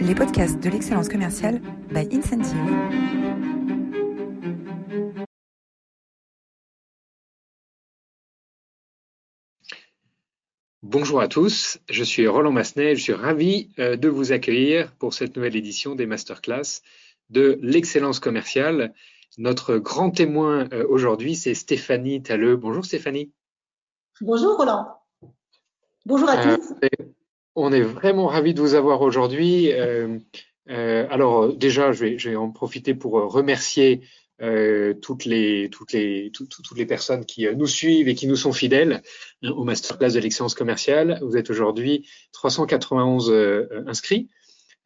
les podcasts de l'excellence commerciale by Incentive. Bonjour à tous, je suis Roland Massenet, je suis ravi euh, de vous accueillir pour cette nouvelle édition des masterclass de l'excellence commerciale. Notre grand témoin euh, aujourd'hui, c'est Stéphanie Talleux. Bonjour Stéphanie. Bonjour Roland. Bonjour à euh, tous. On est vraiment ravis de vous avoir aujourd'hui. Euh, euh, alors déjà, je vais, en profiter pour remercier toutes les personnes qui nous suivent et qui nous sont fidèles hein, au masterclass de l'excellence commerciale. Vous êtes aujourd'hui 391 inscrits.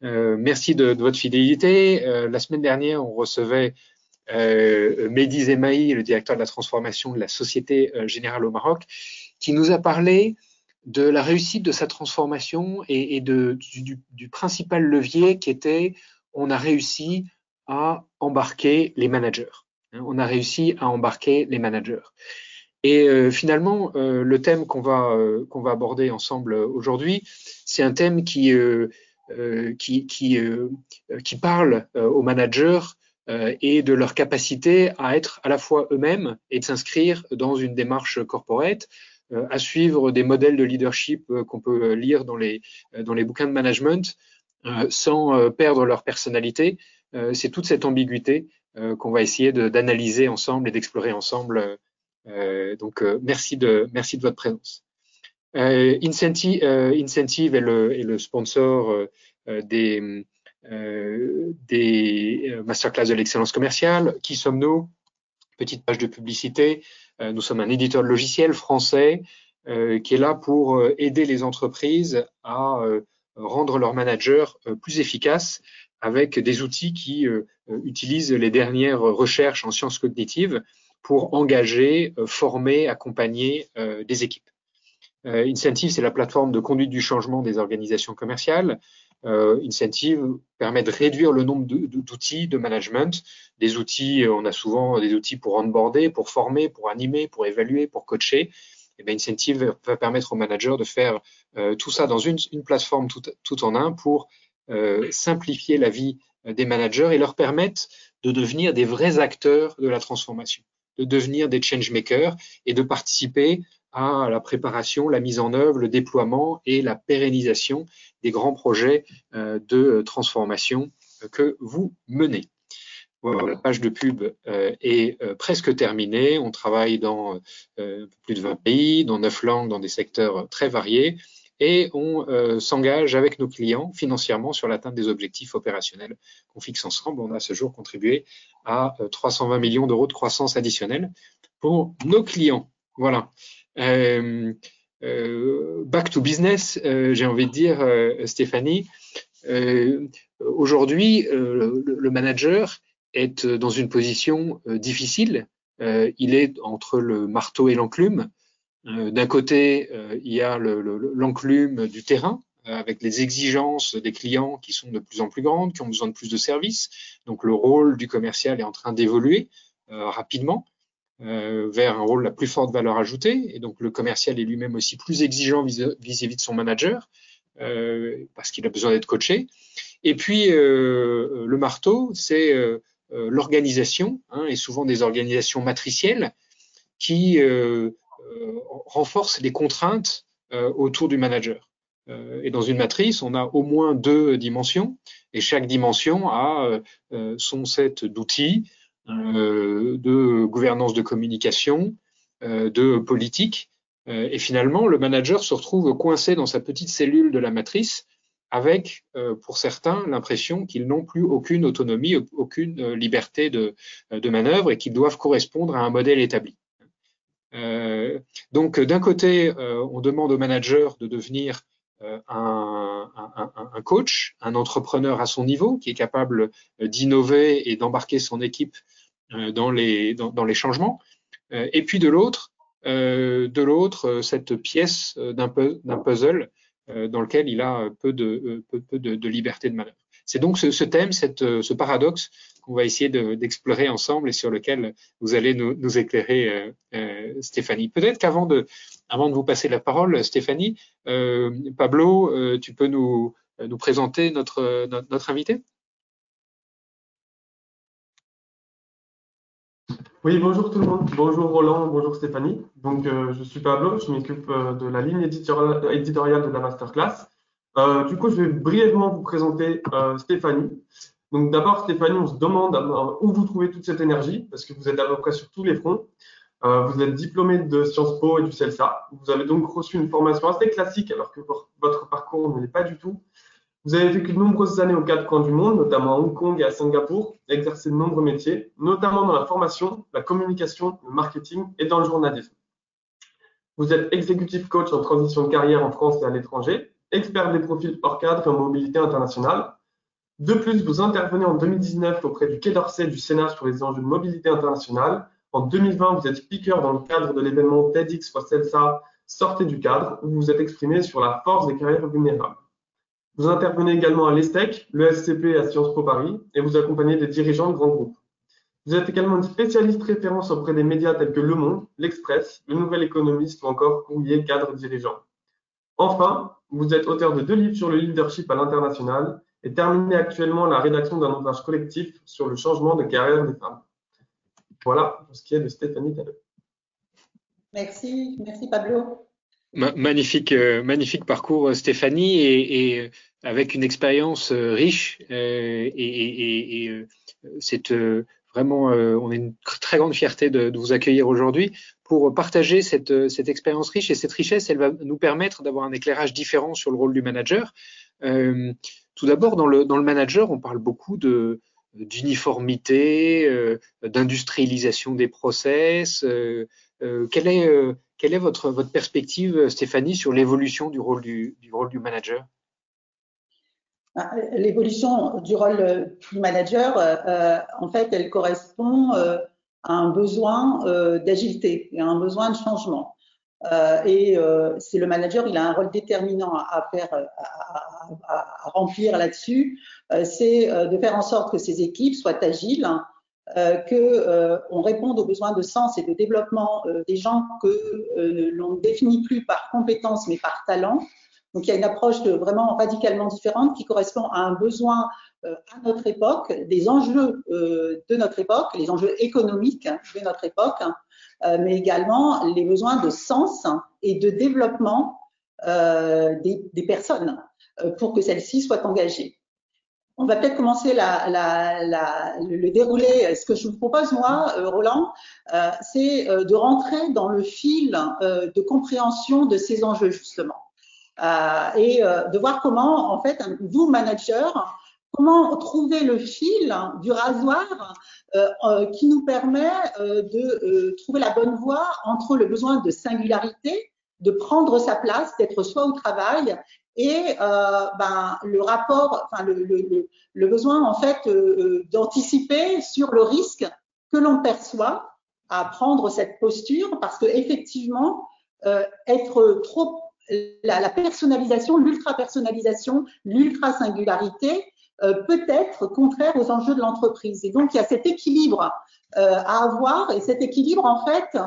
merci de, votre fidélité. la semaine dernière, on recevait euh, Mehdi le directeur de la transformation de la Société Générale au Maroc, qui nous a parlé de la réussite de sa transformation et, du, principal levier qui était on a réussi à embarquer les managers. Hein, on a réussi à embarquer les managers. Et euh, finalement, euh, le thème qu'on va, euh, va aborder ensemble aujourd'hui, c'est un thème qui, qui, qui, qui, parle aux managers et de leur capacité à être à la fois eux-mêmes et de s'inscrire dans une démarche corporate, à suivre des modèles de leadership euh, qu'on peut euh, lire dans les, dans les bouquins de management sans perdre leur personnalité. C'est toute cette ambiguïté qu'on va essayer d'analyser ensemble et d'explorer ensemble. donc, merci, de, merci de votre présence. Incentive, Incentive est, le, est le sponsor des, des masterclass de l'excellence commerciale. Qui sommes-nous? Petite page de publicité. Euh, nous sommes un éditeur de logiciels français euh, qui est là pour euh, aider les entreprises à rendre leurs managers plus efficaces avec des outils qui utilisent les dernières recherches en sciences cognitives pour engager, former, accompagner des équipes. Incentive, c'est la plateforme de conduite du changement des organisations commerciales. Euh, Incentive permet de réduire le nombre d'outils de, management. Des outils, euh, on a souvent des outils pour onboarder, pour former, pour animer, pour évaluer, pour coacher. Et eh bien, Incentive va permettre aux managers de faire euh, tout ça dans une, plateforme tout, en un pour simplifier la vie des managers et leur permettre de devenir des vrais acteurs de la transformation, de devenir des change makers et de participer à la préparation, la mise en œuvre, le déploiement et la pérennisation des grands projets euh, de transformation que vous menez. Voilà, la page de pub euh, est euh, presque terminée. On travaille dans plus de 20 pays, dans 9 langues, dans des secteurs très variés et on s'engage avec nos clients financièrement sur l'atteinte des objectifs opérationnels qu'on fixe ensemble. On a ce jour contribué à 320 millions d'euros de croissance additionnelle pour nos clients. Voilà. Euh, euh, back to business, euh, j'ai envie de dire, Stéphanie. Aujourd'hui, le, manager est dans une position difficile. il est entre le marteau et l'enclume. D'un côté, il y a l'enclume du terrain, avec les exigences des clients qui sont de plus en plus grandes, qui ont besoin de plus de services. Donc le rôle du commercial est en train d'évoluer rapidement. Euh, vers un rôle la plus forte valeur ajoutée. Et donc le commercial est lui-même aussi plus exigeant vis-à-vis de son manager euh, parce qu'il a besoin d'être coaché. Et puis euh, le marteau, c'est l'organisation, hein, et souvent des organisations matricielles qui renforcent les contraintes autour du manager. et dans une matrice, on a au moins deux dimensions, et chaque dimension a son set d'outils, euh, de gouvernance de communication, euh, de politique. Euh, et finalement, le manager se retrouve coincé dans sa petite cellule de la matrice avec, pour certains, l'impression qu'ils n'ont plus aucune autonomie, aucune liberté de, de manœuvre et qu'ils doivent correspondre à un modèle établi. Euh, donc, d'un côté, on demande au manager de devenir un, un, un, coach, un entrepreneur à son niveau, qui est capable d'innover et d'embarquer son équipe euh, dans les, dans, les changements. Euh, et puis de l'autre, euh, de l'autre, cette pièce d'un puzzle dans lequel il a peu de, peu, de, liberté de manœuvre. C'est donc ce, thème, ce paradoxe qu'on va essayer d'explorer ensemble et sur lequel vous allez nous, éclairer, euh, Stéphanie. Peut-être qu'avant de, vous passer la parole, Stéphanie, euh, Pablo, tu peux nous, présenter notre, notre, invité? Oui, bonjour tout le monde. Bonjour Roland, bonjour Stéphanie. Donc, je suis Pablo, je m'occupe de la ligne éditoriale de la masterclass. du coup, je vais brièvement vous présenter Stéphanie. Donc d'abord, Stéphanie, on se demande où vous trouvez toute cette énergie, parce que vous êtes à peu près sur tous les fronts. Euh, vous êtes diplômé de Sciences Po et du CELSA. Vous avez donc reçu une formation assez classique, alors que votre parcours ne l'est pas du tout. Vous avez vécu de nombreuses années aux quatre coins du monde, notamment à Hong Kong et à Singapour, exercé de nombreux métiers, notamment dans la formation, la communication, le marketing et dans le journalisme. Vous êtes exécutif coach en transition de carrière en France et à l'étranger, expert des profils hors cadre et en mobilité internationale, de plus, vous intervenez en 2019 auprès du Quai d'Orsay du Sénat sur les enjeux de mobilité internationale. En 2020, vous êtes speaker dans le cadre de l'événement TEDx for CELSA Sortez du cadre, où vous vous êtes exprimé sur la force des carrières vulnérables. Vous intervenez également à l'ESTEC, le SCP à Sciences Po Paris, et vous accompagnez des dirigeants de grands groupes. Vous êtes également une spécialiste référence auprès des médias tels que Le Monde, L'Express, Le Nouvel Économiste ou encore Courrier Cadre Dirigeant. Enfin, vous êtes auteur de deux livres sur le leadership à l'international et terminer actuellement la rédaction d'un ouvrage collectif sur le changement de carrière des femmes. Voilà pour ce qui est de Stéphanie Talleux. Merci, merci Pablo. Magnifique, euh, magnifique parcours euh, Stéphanie et, euh, avec une expérience riche et, c'est vraiment, on a une très grande fierté de, vous accueillir aujourd'hui pour partager cette, cette expérience riche et cette richesse, elle va nous permettre d'avoir un éclairage différent sur le rôle du manager. Tout d'abord, dans le, manager, on parle beaucoup d'uniformité, euh, d'industrialisation des process. Euh, euh, quelle est, votre perspective, Stéphanie, sur l'évolution du rôle du, du rôle du manager? Ah, L'évolution du rôle du manager, en fait, elle correspond à un besoin d'agilité et à un besoin de changement. Euh, et euh, c'est le manager, il a un rôle déterminant à, faire, à, à, remplir là-dessus. Euh, c'est de faire en sorte que ces équipes soient agiles, que on réponde aux besoins de sens et de développement des gens que l'on ne définit plus par compétence mais par talent. Donc il y a une approche vraiment radicalement différente qui correspond à un besoin à notre époque, des enjeux de notre époque, les enjeux économiques de notre époque, euh, mais également les besoins de sens et de développement euh, des, personnes euh, pour que celles-ci soient engagées. On va peut-être commencer le, déroulé. Ce que je vous propose, moi, Roland, c'est de rentrer dans le fil de compréhension de ces enjeux, justement. et de voir comment, en fait, vous, manager, comment trouver le fil du rasoir euh, euh, qui nous permet euh, de trouver la bonne voie entre le besoin de singularité, de prendre sa place, d'être soi au travail, et ben, le rapport, le, besoin en fait d'anticiper sur le risque que l'on perçoit à prendre cette posture, parce que effectivement, être trop la, la personnalisation, l'ultra personnalisation, l'ultra singularité, peut être contraire aux enjeux de l'entreprise. Et donc, il y a cet équilibre euh, à avoir, et cet équilibre, en fait,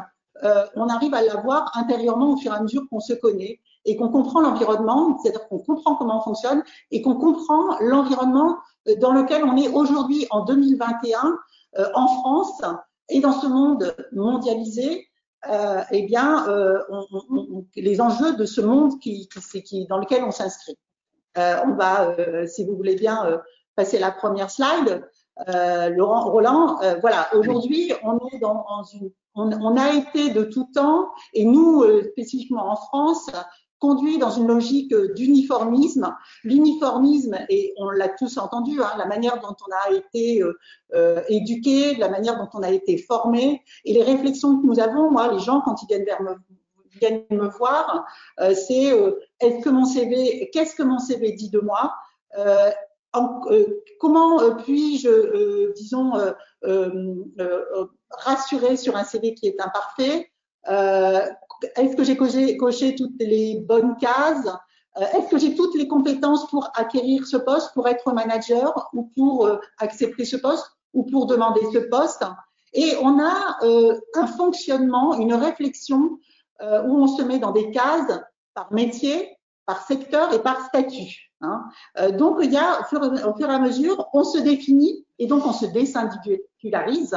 euh, on arrive à l'avoir intérieurement au fur et à mesure qu'on se connaît et qu'on comprend l'environnement, c'est-à-dire qu'on comprend comment on fonctionne et qu'on comprend l'environnement dans lequel on est aujourd'hui en 2021 en France et dans ce monde mondialisé. Euh, eh bien, on, on, les enjeux de ce monde qui, qui, qui dans lequel on s'inscrit. Euh, on va, euh, si vous voulez bien, euh, passer la première slide. Laurent, Roland, voilà, aujourd'hui, on est dans, une, on, a été de tout temps, et nous, spécifiquement en France, conduit dans une logique d'uniformisme. L'uniformisme, et on l'a tous entendu, hein, la manière dont on a été euh, éduqué, la manière dont on a été formé, et les réflexions que nous avons, moi, les gens, quand ils viennent vers, viennent me voir, euh, c'est euh, est-ce que mon CV, qu'est-ce que mon CV dit de moi euh, Comment puis-je, disons, rassurer sur un CV qui est imparfait Est-ce que j'ai coché, coché toutes les bonnes cases est-ce que j'ai toutes les compétences pour acquérir ce poste, pour être manager ou pour accepter ce poste ou pour demander ce poste Et on a un fonctionnement, une réflexion euh, où on se met dans des cases par métier, par secteur et par statut. Hein. Euh, donc, il y a, au fur, et à mesure, on se définit et donc on se désindividualise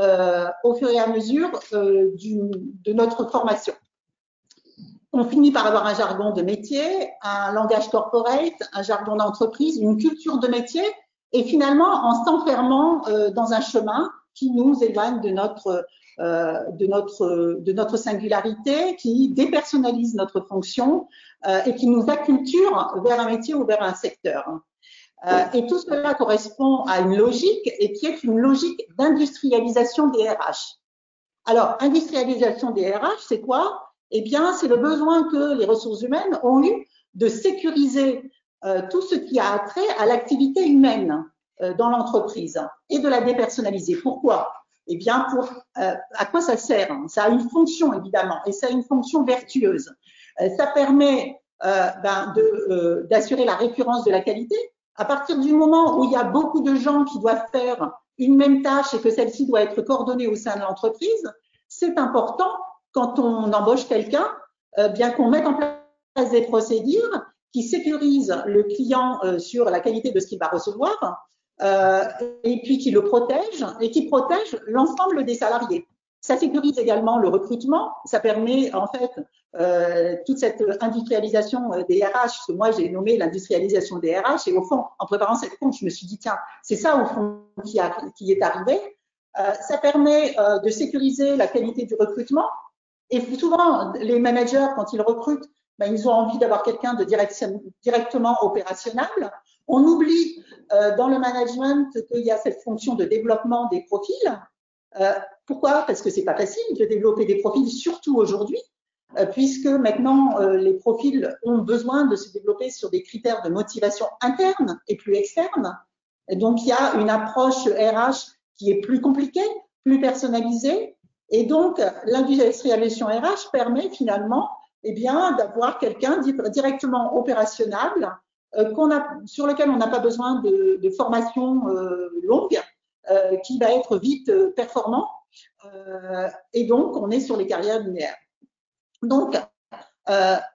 euh, au fur et à mesure de notre formation. On finit par avoir un jargon de métier, un langage corporate, un jargon d'entreprise, une culture de métier, et finalement, en s'enfermant dans un chemin qui nous éloigne de notre de notre de notre singularité, qui dépersonnalise notre fonction euh, et qui nous acculture vers un métier ou vers un secteur. Euh, et tout cela correspond à une logique et qui est une logique d'industrialisation des RH. Alors, industrialisation des RH, c'est quoi? Eh bien, c'est le besoin que les ressources humaines ont eu de sécuriser euh, tout ce qui a trait à l'activité humaine euh, dans l'entreprise et de la dépersonnaliser. Pourquoi? Eh bien, pour, euh, à quoi ça sert Ça a une fonction, évidemment, et ça a une fonction vertueuse. Euh, ça permet euh, ben, d'assurer la récurrence de la qualité. À partir du moment où il y a beaucoup de gens qui doivent faire une même tâche et que celle-ci doit être coordonnée au sein de l'entreprise, c'est important quand on embauche quelqu'un, bien qu'on mette en place des procédures qui sécurisent le client sur la qualité de ce qu'il va recevoir, euh, et puis qui le protège et qui protège l'ensemble des salariés. Ça sécurise également le recrutement. Ça permet en fait euh, toute cette industrialisation euh, des RH. Que moi j'ai nommé l'industrialisation des RH. Et au fond, en préparant cette compte, je me suis dit tiens, c'est ça au fond qui, est arrivé. Ça permet de sécuriser la qualité du recrutement. Et souvent, les managers, quand ils recrutent, ben, ils ont envie d'avoir quelqu'un de directement opérationnel. On oublie euh, dans le management qu'il y a cette fonction de développement des profils. Euh, pourquoi? Parce que c'est pas facile de développer des profils, surtout aujourd'hui, euh, puisque maintenant les profils ont besoin de se développer sur des critères de motivation interne et plus externe. Donc il y a une approche RH qui est plus compliquée, plus personnalisée, et donc l'industrialisation RH permet finalement eh bien d'avoir quelqu'un directement opérationnel euh, qu'on a, sur lequel on n'a pas besoin de, formation euh, longue, euh, qui va être vite performant. et donc, on est sur les carrières linéaires. Donc,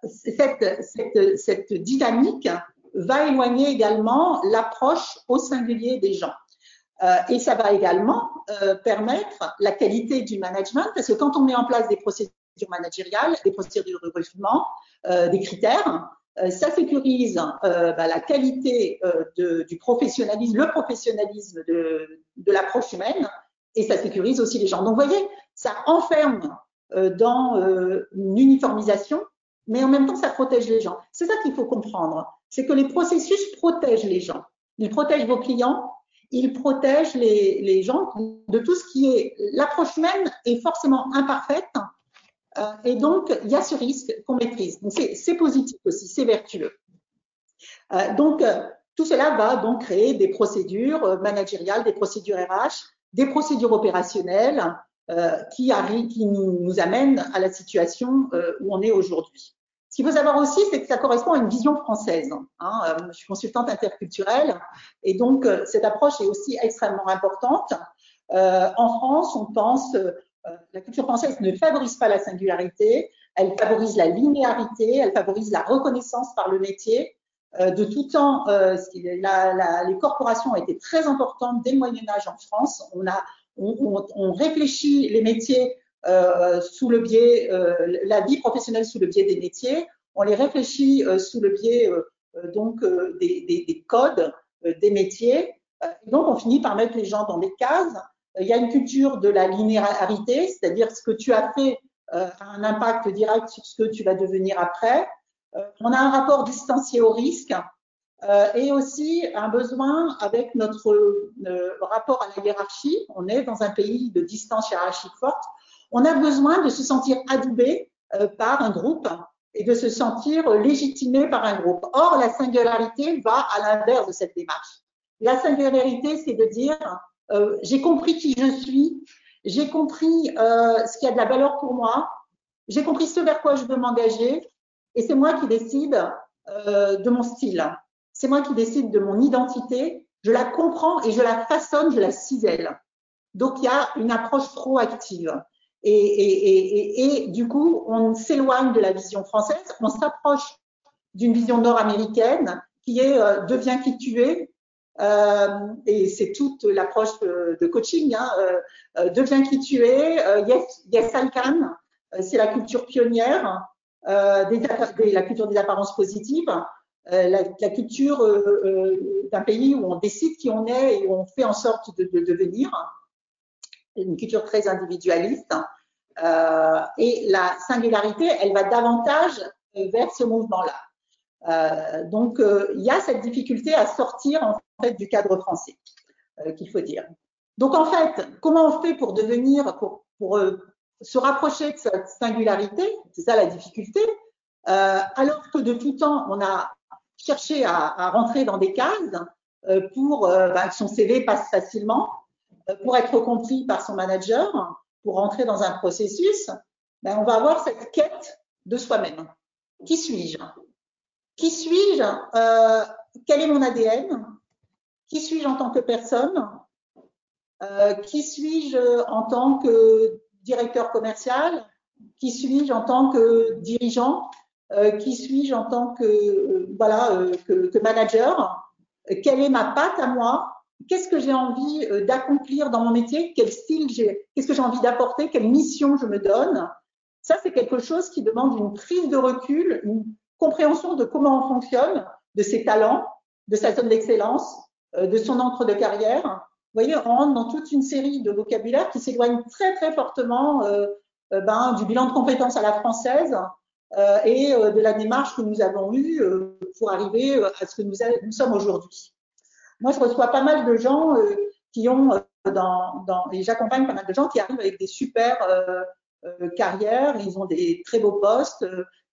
cette, cette, cette dynamique va éloigner également l'approche au singulier des gens. Euh, et ça va également euh, permettre la qualité du management, parce que quand on met en place des procédures managériales, des procédures de recrutement, euh, des critères, euh, ça sécurise euh, bah, la qualité euh, de, du professionnalisme, le professionnalisme de, de l'approche humaine, et ça sécurise aussi les gens. Donc, vous voyez, ça enferme dans une uniformisation, mais en même temps, ça protège les gens. C'est ça qu'il faut comprendre, c'est que les processus protègent les gens. Ils protègent vos clients, ils protègent les, les gens de tout ce qui est l'approche humaine est forcément imparfaite euh, et donc, il y a ce risque qu'on maîtrise. Donc, c'est positif aussi, c'est vertueux. Euh, donc, euh, tout cela va donc créer des procédures managériales, des procédures RH, des procédures opérationnelles qui, nous, amènent à la situation où on est aujourd'hui. Ce qu'il faut savoir aussi, c'est que ça correspond à une vision française. Hein. je suis consultante interculturelle et donc cette approche est aussi extrêmement importante. en France, on pense euh, la culture française ne favorise pas la singularité, elle favorise la linéarité, elle favorise la reconnaissance par le métier. Euh, de tout temps, euh, les corporations ont été très importantes dès le Moyen Âge en France. On, réfléchit les métiers euh, sous le biais, euh, la vie professionnelle sous le biais des métiers. On les réfléchit sous le biais donc des, codes des métiers. donc, on finit par mettre les gens dans des cases il y a une culture de la linéarité, c'est-à-dire ce que tu as fait euh, a un impact direct sur ce que tu vas devenir après. Euh, on a un rapport distancié au risque euh, et aussi un besoin avec notre rapport à la hiérarchie. On est dans un pays de distance hiérarchique forte. On a besoin de se sentir adoubé par un groupe et de se sentir légitimé par un groupe. Or, la singularité va à l'inverse de cette démarche. La singularité, c'est de dire euh, j'ai compris qui je suis, j'ai compris euh, ce qui a de la valeur pour moi, j'ai compris ce vers quoi je veux m'engager, et c'est moi qui décide euh, de mon style. C'est moi qui décide de mon identité. Je la comprends et je la façonne, je la cisèle. Donc il y a une approche proactive. Et, du coup, on s'éloigne de la vision française, on s'approche d'une vision nord-américaine qui est euh, deviens qui tu es. Euh, et c'est toute l'approche de coaching. Hein, euh, deviens qui tu es. yes, yes I can. C'est la culture pionnière, des, la culture des apparences positives. La, culture d'un pays où on décide qui on est et où on fait en sorte de, de devenir. Une culture très individualiste. Euh, et la singularité, elle va davantage vers ce mouvement-là. Euh, donc, euh, il y a cette difficulté à sortir en du cadre français, qu'il faut dire. Donc, en fait, comment on fait pour devenir, pour, pour se rapprocher de cette singularité C'est ça la difficulté. alors que de tout temps, on a cherché à, rentrer dans des cases pour bah, que son CV passe facilement, pour être compris par son manager, pour entrer dans un processus, ben, on va avoir cette quête de soi-même. Qui suis-je? Qui suis-je? Euh, Quel est mon ADN Qui suis-je en tant que personne? Euh, Qui suis-je en tant que directeur commercial? Qui suis-je en tant que dirigeant? Euh, Qui suis-je en tant que voilà que, que manager? Quelle est ma patte à moi? Qu'est-ce que j'ai envie euh, d'accomplir dans mon métier, quel style j'ai, qu'est-ce que j'ai envie d'apporter, quelle mission je me donne? Ça, c'est quelque chose qui demande une prise de recul, une compréhension de comment on fonctionne, de ses talents, de sa zone d'excellence, euh, de son entre de carrière. Vous voyez, on rentre dans toute une série de vocabulaires qui s'éloignent très très fortement euh, ben, du bilan de compétences à la française et de la démarche que nous avons eue pour arriver à ce que nous sommes aujourd'hui. Moi, je reçois pas mal de gens euh, qui ont, euh, dans, dans, et j'accompagne pas mal de gens qui arrivent avec des super euh, carrières, ils ont des très beaux postes,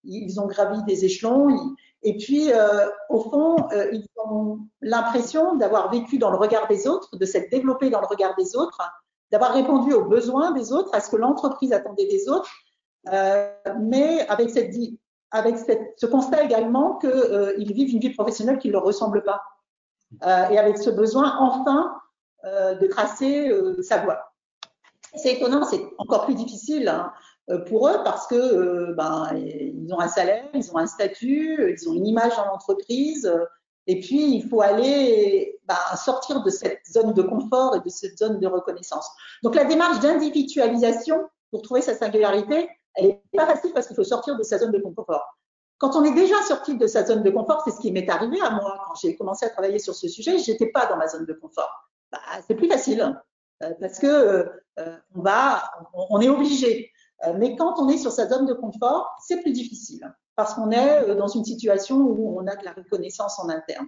ils ont gravi des échelons, et puis au fond, ils ont l'impression d'avoir vécu dans le regard des autres, de s'être développé dans le regard des autres, d'avoir répondu aux besoins des autres, à ce que l'entreprise attendait des autres, mais avec cette avec ce constat également qu'ils vivent une vie professionnelle qui ne leur ressemble pas. Euh, et avec ce besoin enfin euh, de tracer euh, sa voie. C'est étonnant, c'est encore plus difficile hein, pour eux parce que ben, ils ont un salaire, ils ont un statut, ils ont une image dans l'entreprise. Et puis, il faut aller ben, sortir de cette zone de confort et de cette zone de reconnaissance. Donc, la démarche d'individualisation pour trouver sa singularité, elle n'est pas facile parce qu'il faut sortir de sa zone de confort. Quand on est déjà sorti de sa zone de confort, c'est ce qui m'est arrivé à moi quand j'ai commencé à travailler sur ce sujet, j'étais pas dans ma zone de confort. Bah, c'est plus facile euh, parce que euh, on, est obligé. Euh, mais quand on est sur sa zone de confort, c'est plus difficile parce qu'on est dans une situation où on a de la reconnaissance en interne.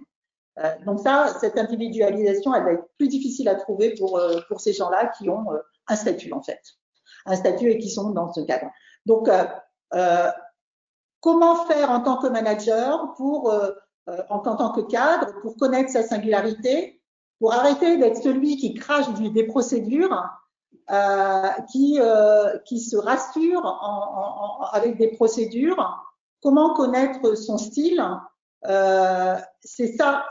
donc ça, cette individualisation, elle va être plus difficile à trouver pour pour ces gens-là qui ont un statut en fait, un statut et qui sont dans ce cadre. Donc Comment faire en tant que manager, pour, euh, euh, en, tant que cadre, pour connaître sa singularité, pour arrêter d'être celui qui crache des procédures, euh, qui, qui se rassure avec des procédures, comment connaître son style? C'est ça,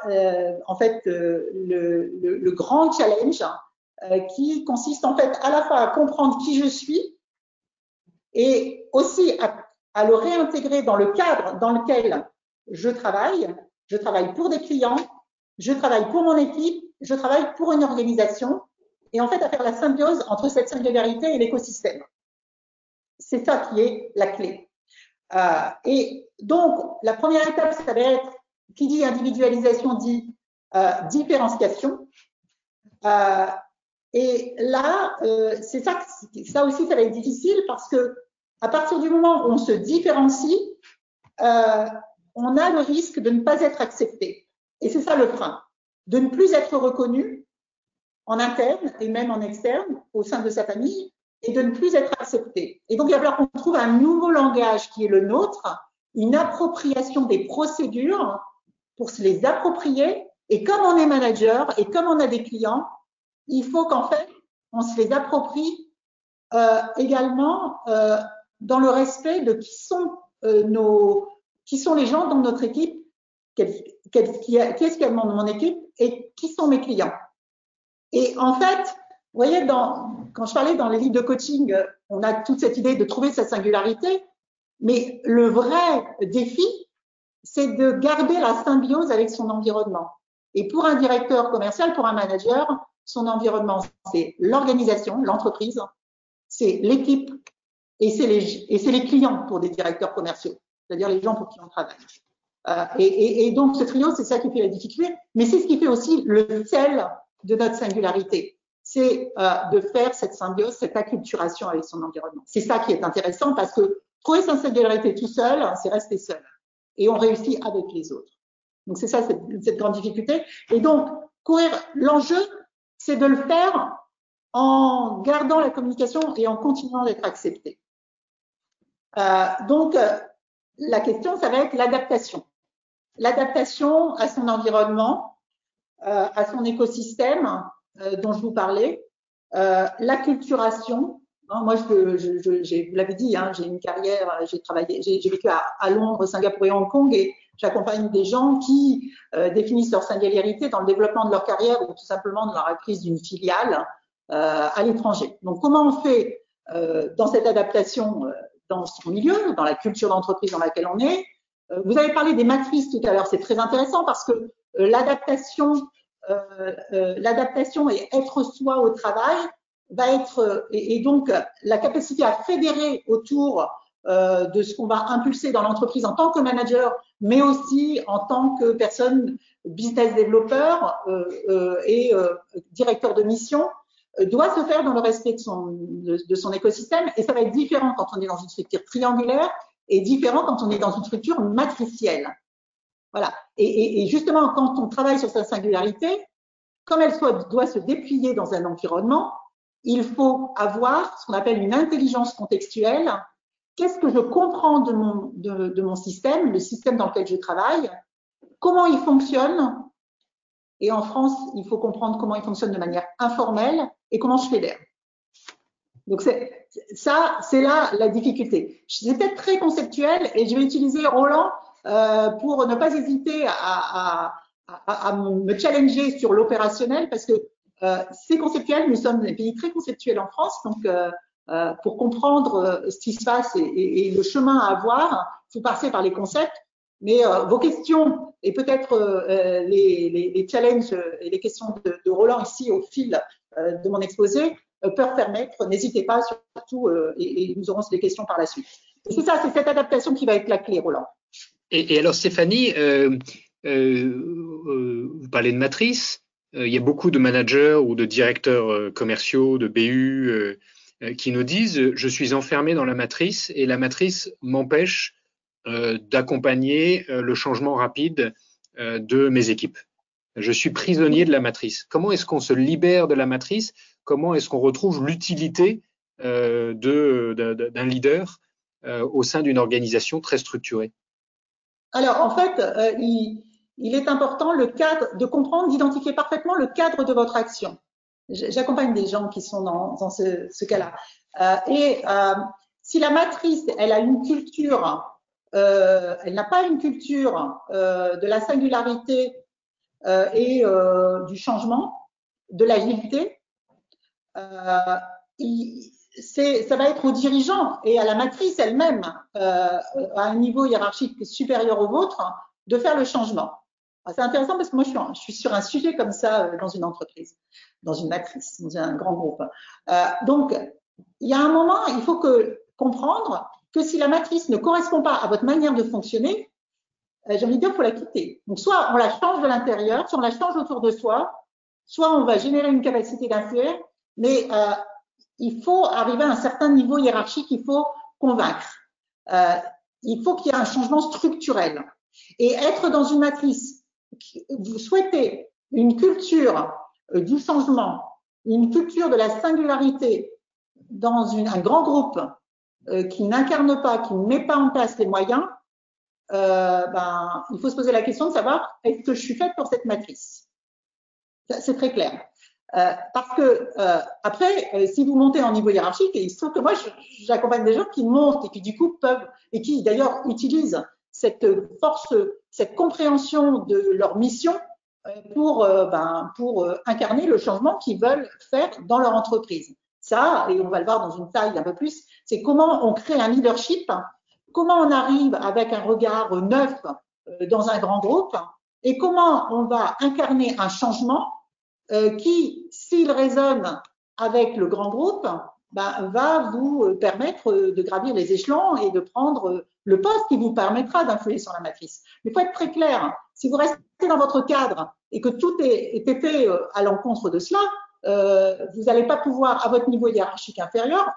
en fait, le, grand challenge qui consiste en fait à la fois à comprendre qui je suis et aussi à le réintégrer dans le cadre dans lequel je travaille. Je travaille pour des clients, je travaille pour mon équipe, je travaille pour une organisation et en fait à faire la symbiose entre cette singularité et l'écosystème. C'est ça qui est la clé. Euh, et donc, la première étape, ça va être, qui dit individualisation dit euh, différenciation. Euh, et là, c'est ça, ça aussi, ça va être difficile parce que à partir du moment où on se différencie, on a le risque de ne pas être accepté. Et c'est ça le frein, de ne plus être reconnu en interne et même en externe au sein de sa famille et de ne plus être accepté. Et donc, il va falloir qu'on trouve un nouveau langage qui est le nôtre, une appropriation des procédures pour se les approprier. Et comme on est manager et comme on a des clients, il faut qu'en fait, on se les approprie euh, également euh, dans le respect de qui sont euh, nos, qui sont les gens dans notre équipe, quel, quel, qui, est-ce qui est dans mon équipe et qui sont mes clients. Et en fait, vous voyez, dans, quand je parlais dans les livres de coaching, on a toute cette idée de trouver sa singularité, mais le vrai défi, c'est de garder la symbiose avec son environnement. Et pour un directeur commercial, pour un manager, son environnement, c'est l'organisation, l'entreprise, c'est l'équipe et c'est les, les clients pour des directeurs commerciaux, c'est-à-dire les gens pour qui on travaille. Euh, et, et, et, donc ce trio, c'est ça qui fait la difficulté, mais c'est ce qui fait aussi le sel de notre singularité. C'est euh, de faire cette symbiose, cette acculturation avec son environnement. C'est ça qui est intéressant parce que trouver sa singularité tout seul, c'est rester seul. Et on réussit avec les autres. Donc c'est ça cette, cette, grande difficulté. Et donc courir, l'enjeu, c'est de le faire en gardant la communication et en continuant d'être accepté. Euh, donc la question, ça va être l'adaptation. L'adaptation à son environnement, euh, à son écosystème euh, dont je vous parlais, euh, l'acculturation. Hein, moi, je, vous l'avez dit, hein, j'ai une carrière, j'ai travaillé, j'ai vécu à, Londres, Singapour et Hong Kong, et j'accompagne des gens qui euh, définissent leur singularité dans le développement de leur carrière ou tout simplement dans la reprise d'une filiale euh, à l'étranger. Donc, comment on fait euh, dans cette adaptation dans son milieu, dans la culture d'entreprise dans laquelle on est? Vous avez parlé des matrices tout à l'heure, c'est très intéressant parce que l'adaptation euh, euh, l'adaptation et être soi au travail va être, et, donc la capacité à fédérer autour euh, de ce qu'on va impulser dans l'entreprise en tant que manager, mais aussi en tant que personne business développeur euh, euh, et directeur de mission, doit se faire dans le respect de son, de, son écosystème. Et ça va être différent quand on est dans une structure triangulaire et différent quand on est dans une structure matricielle. Voilà. Et, justement, quand on travaille sur sa singularité, comme elle doit se déplier dans un environnement, il faut avoir ce qu'on appelle une intelligence contextuelle. Qu'est-ce que je comprends de mon, de, mon système, le système dans lequel je travaille, comment il fonctionne, et en France, il faut comprendre comment il fonctionne de manière informelle et comment je fédère. Donc ça, c'est là la difficulté. C'est peut-être très conceptuel et je vais utiliser Roland euh, pour ne pas hésiter à, à, à me challenger sur l'opérationnel parce que euh, c'est conceptuel. Nous sommes un pays très conceptuel en France, donc euh, euh pour comprendre euh, ce qui se passe et, et, et, le chemin à avoir, il faut passer par les concepts. Mais vos questions et peut-être les, les, les, challenges et les questions de, de Roland ici au fil de mon exposé peuvent permettre. N'hésitez pas surtout et, et, nous aurons des questions par la suite. C'est ça, c'est cette adaptation qui va être la clé, Roland. Et, alors, Stéphanie, euh, euh, euh, vous parlez de matrice. il y a beaucoup de managers ou de directeurs commerciaux, de BU, qui nous disent je suis enfermé dans la matrice et la matrice m'empêche d'accompagner le changement rapide de mes équipes. Je suis prisonnier de la matrice. Comment est-ce qu'on se libère de la matrice? Comment est-ce qu'on retrouve l'utilité d'un leader au sein d'une organisation très structurée? Alors, en fait, euh, il, il, est important le cadre, de comprendre, d'identifier parfaitement le cadre de votre action. J'accompagne des gens qui sont dans, dans ce, ce cas-là. Euh, et euh, si la matrice, elle a une culture, euh, elle n'a pas une culture euh, de la singularité euh, et du changement, de l'agilité, il, ça va être aux dirigeants et à la matrice elle-même, euh, à un niveau hiérarchique supérieur au vôtre, de faire le changement. C'est intéressant parce que moi, je suis, je suis, sur un sujet comme ça euh, dans une entreprise, dans une matrice, dans un grand groupe. Euh, donc, il y a un moment, il faut que comprendre que si la matrice ne correspond pas à votre manière de fonctionner, euh, j'ai envie de dire, il faut la quitter. Donc, soit on la change de l'intérieur, soit on la change autour de soi, soit on va générer une capacité d'influer, mais euh, il faut arriver à un certain niveau hiérarchique, il faut convaincre. Euh, il faut qu'il y ait un changement structurel. Et être dans une matrice, vous souhaitez une culture euh, du changement, une culture de la singularité dans une, un grand groupe euh, qui n'incarne pas, qui ne met pas en place les moyens, euh, ben, il faut se poser la question de savoir est-ce que je suis faite pour cette matrice? C'est très clair. Euh, parce que euh, après, euh, si vous montez en niveau hiérarchique, il se trouve que moi, j'accompagne des gens qui montent et qui du coup peuvent, et qui d'ailleurs utilisent cette force, cette compréhension de leur mission euh, pour, euh, ben, pour incarner le changement qu'ils veulent faire dans leur entreprise. Ça, et on va le voir dans une taille un peu plus, c'est comment on crée un leadership, comment on arrive avec un regard neuf dans un grand groupe et comment on va incarner un changement qui, s'il résonne avec le grand groupe, ben, va vous permettre de gravir les échelons et de prendre le poste qui vous permettra d'influer sur la matrice. Mais il faut être très clair, si vous restez dans votre cadre et que tout est, est fait à l'encontre de cela, euh, vous n'allez pas pouvoir, à votre niveau hiérarchique inférieur,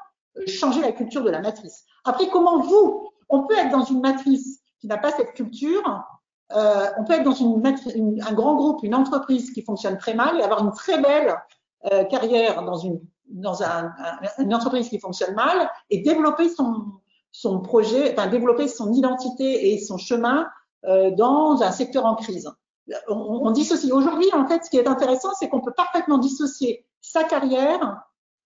changer la culture de la matrice. Après, comment vous, on peut être dans une matrice qui n'a pas cette culture, euh, on peut être dans une, un grand groupe, une entreprise qui fonctionne très mal et avoir une très belle euh, carrière dans une dans un, une entreprise qui fonctionne mal et développer son son projet, enfin développer son identité et son chemin euh, dans un secteur en crise on, on dissocie. Aujourd'hui, en fait, ce qui est intéressant, c'est qu'on peut parfaitement dissocier sa carrière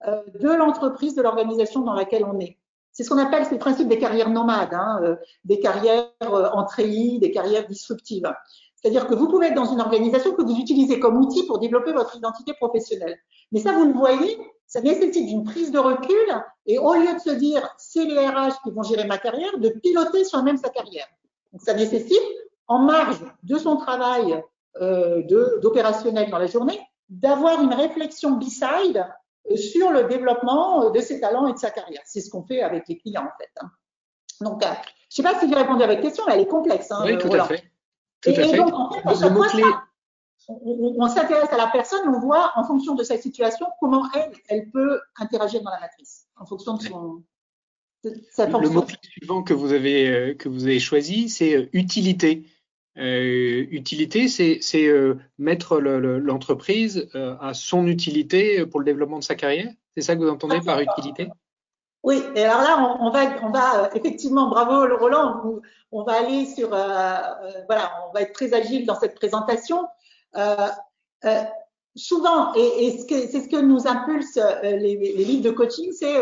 euh, de l'entreprise, de l'organisation dans laquelle on est. C'est ce qu'on appelle le principe des carrières nomades, hein, euh, des carrières euh, en des carrières disruptives. C'est-à-dire que vous pouvez être dans une organisation que vous utilisez comme outil pour développer votre identité professionnelle. Mais ça, vous le voyez, ça nécessite une prise de recul et au lieu de se dire c'est les RH qui vont gérer ma carrière, de piloter soi-même sa carrière. Donc ça nécessite en marge de son travail euh, d'opérationnel dans la journée, d'avoir une réflexion beside sur le développement euh, de ses talents et de sa carrière. C'est ce qu'on fait avec les clients en fait. Hein. Donc, euh, je ne sais pas si j'ai répondu à votre question, mais elle est complexe. Hein, oui, tout à fait. Tout et, à et fait. donc, en fait, on, on s'intéresse à la personne, on voit en fonction de sa situation comment elle, elle peut interagir dans la matrice, en fonction de son. De sa Le fonction. mot suivant que vous avez que vous avez choisi, c'est utilité. Euh, utilité, c'est euh, mettre l'entreprise le, euh, à son utilité pour le développement de sa carrière. C'est ça que vous entendez par utilité? Oui, et alors là, on, va, effectivement, bravo Roland, on, va aller sur, voilà, on va être très agile dans cette présentation. souvent, et, c'est ce que nous impulse les, les livres de coaching, c'est,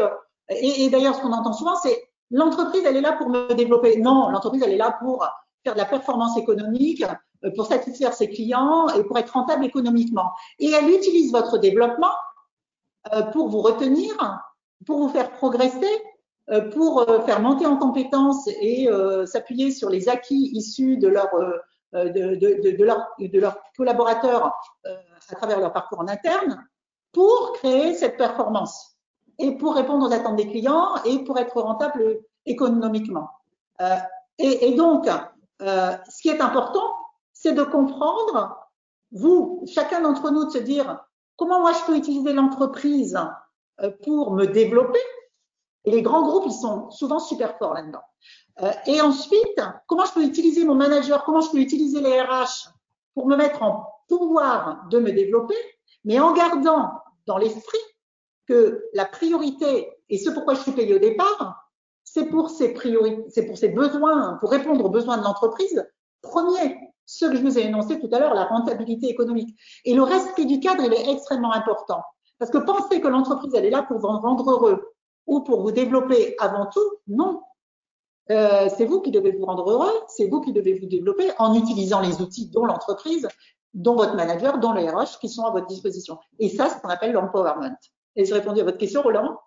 et d'ailleurs ce qu'on entend souvent, c'est l'entreprise, elle est là pour me développer. Non, l'entreprise, elle est là pour faire de la performance économique, euh, pour satisfaire ses clients et pour être rentable économiquement. Et elle utilise votre développement euh, pour vous retenir, pour vous faire progresser, euh, pour faire monter en compétences et s'appuyer sur les acquis issus de leur de, de, de, leur, de leurs collaborateurs à travers leur parcours en interne pour créer cette performance et pour répondre aux attentes des clients et pour être rentable économiquement. Et, donc, euh, ce qui est important, c'est de comprendre, vous, chacun d'entre nous, de se dire comment moi je peux utiliser l'entreprise euh, pour me développer? Et les grands groupes, ils sont souvent super forts là-dedans. Euh, et ensuite, comment je peux utiliser mon manager, comment je peux utiliser les RH pour me mettre en pouvoir de me développer, mais en gardant dans l'esprit que la priorité et ce pourquoi je suis payé au départ, c'est pour ses priorités, c'est pour besoins, pour répondre aux besoins de l'entreprise. Premier, ce que je vous ai énoncé tout à l'heure, la rentabilité économique. Et le respect du cadre, il est extrêmement important. Parce que penser que l'entreprise, elle est là pour vous rendre heureux ou pour vous développer avant tout, non. Euh, c'est vous qui devez vous rendre heureux, c'est vous qui devez vous développer en utilisant les outils dont l'entreprise, dont votre manager, dont les RH qui sont à votre disposition. Et ça, c'est ce qu'on appelle l'empowerment. J'ai répondu à votre question, Roland?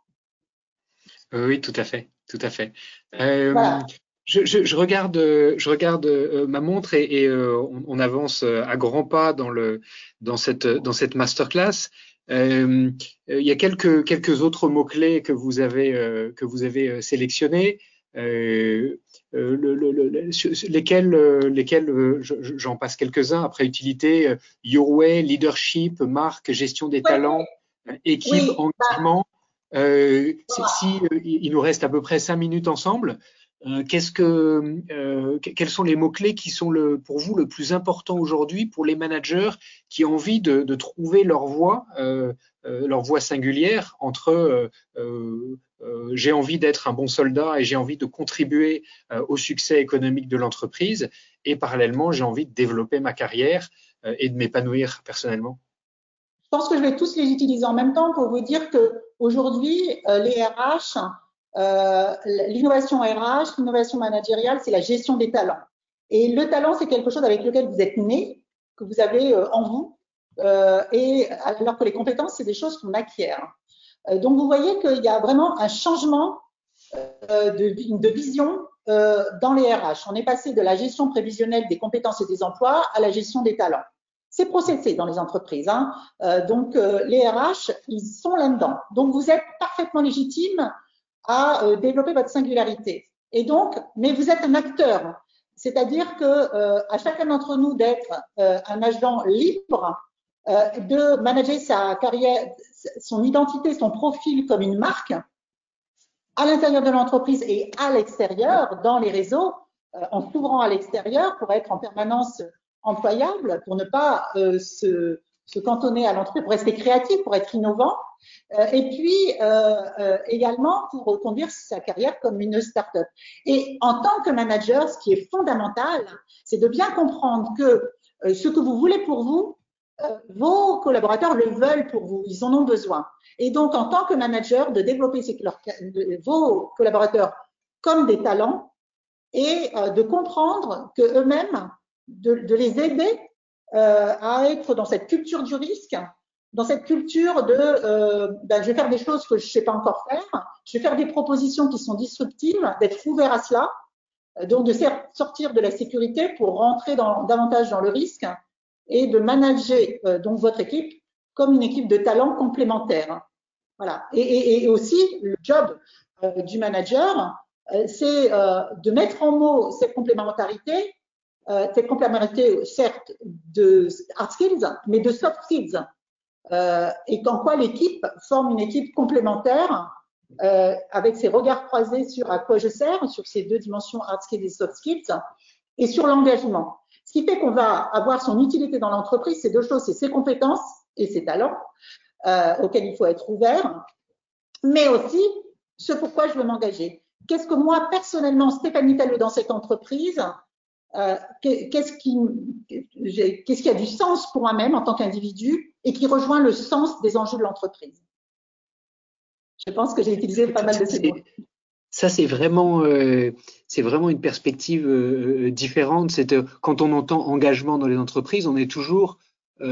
Oui, tout à fait tout à fait. Euh, voilà. je, je, je, regarde, je regarde euh, ma montre et, et euh, on, on, avance à grands pas dans le dans cette dans cette masterclass. il y a quelques quelques autres mots clés que vous avez que vous avez sélectionnés. Le, le, le, lesquels, lesquels j'en passe quelques-uns après utilité, your way, leadership, marque, gestion des talents, équipe, oui. engagement. Euh, si euh, il nous reste à peu près cinq minutes ensemble, euh, qu'est-ce que, euh, quels sont les mots clés qui sont le, pour vous le plus important aujourd'hui pour les managers qui ont envie de, de trouver leur voie, euh, leur voie singulière entre j'ai envie d'être un bon soldat et j'ai envie de contribuer au succès économique de l'entreprise et parallèlement j'ai envie de développer ma carrière et de m'épanouir personnellement? Je pense que je vais tous les utiliser en même temps pour vous dire que aujourd'hui, euh, les RH, euh, l'innovation RH, l'innovation managériale, c'est la gestion des talents. Et le talent, c'est quelque chose avec lequel vous êtes né, que vous avez euh, en vous, et alors que les compétences, c'est des choses qu'on acquiert. donc vous voyez qu'il y a vraiment un changement de, de, vision dans les RH. On est passé de la gestion prévisionnelle des compétences et des emplois à la gestion des talents. C'est processé dans les entreprises. Hein. donc, les RH, ils sont là-dedans. Donc, vous êtes parfaitement légitime à développer votre singularité. Et donc, mais vous êtes un acteur. C'est-à-dire que euh, à chacun d'entre nous d'être euh, un agent libre, euh, de manager sa carrière, son identité, son profil comme une marque à l'intérieur de l'entreprise et à l'extérieur, dans les réseaux, en s'ouvrant à l'extérieur pour être en permanence employable, pour ne pas se, se cantonner à l'entreprise, pour rester créatif, pour être innovant, euh, et puis euh, euh, également pour conduire sa carrière comme une start-up. Et en tant que manager, ce qui est fondamental, c'est de bien comprendre que ce que vous voulez pour vous, vos collaborateurs le veulent pour vous, ils en ont besoin. Et donc, en tant que manager, de développer vos collaborateurs comme des talents et de comprendre que eux-mêmes, de, les aider euh, à être dans cette culture du risque, dans cette culture de euh, ben, je vais faire des choses que je ne sais pas encore faire, je vais faire des propositions qui sont disruptives, d'être ouvert à cela, donc de sortir de la sécurité pour rentrer davantage dans le risque et de manager euh, donc votre équipe comme une équipe de talents complémentaires. Voilà. Et, et, aussi le job du manager, c'est de mettre en mots cette complémentarité euh, cette complémentarité, certes, de hard skills, mais de soft skills. Euh, et qu'en quoi l'équipe forme une équipe complémentaire euh, avec ses regards croisés sur à quoi je sers, sur ces deux dimensions hard skills et soft skills, et sur l'engagement. Ce qui fait qu'on va avoir son utilité dans l'entreprise, c'est deux choses, c'est ses compétences et ses talents, euh, auxquels il faut être ouvert, mais aussi ce pourquoi je veux m'engager. Qu'est-ce que moi, personnellement, Stéphanie Talleux, dans cette entreprise, euh, qu'est-ce qui, a du sens pour moi-même en tant qu'individu et qui rejoint le sens des enjeux de l'entreprise? Je pense que j'ai utilisé pas mal de ces mots. Ça, c'est vraiment, euh, vraiment une perspective euh, différente. Quand on entend engagement dans les entreprises, on est toujours